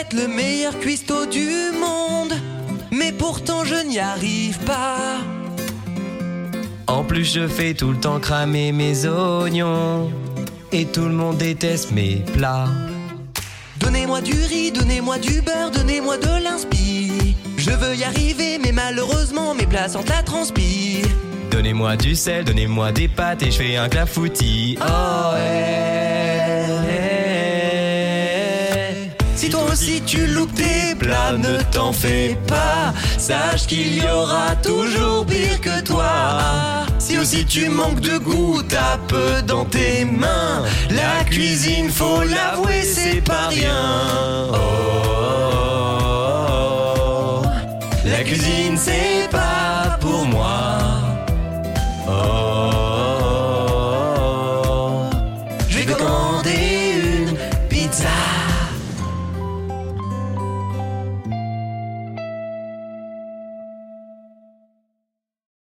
être le meilleur cuistot du monde, mais pourtant je n'y arrive pas. En plus, je fais tout le temps cramer mes oignons. Et tout le monde déteste mes plats. Donnez-moi du riz, donnez-moi du beurre, donnez-moi de l'inspi. Je veux y arriver, mais malheureusement mes plats sentent la transpi. Donnez-moi du sel, donnez-moi des pâtes et je fais un clafoutis. Oh, eh, Si tu loupes tes plats, ne t'en fais pas. Sache qu'il y aura toujours pire que toi. Si aussi tu manques de goût, t'as peu dans tes mains. La cuisine, faut l'avouer, c'est pas rien. Oh, oh, oh. La cuisine, c'est pas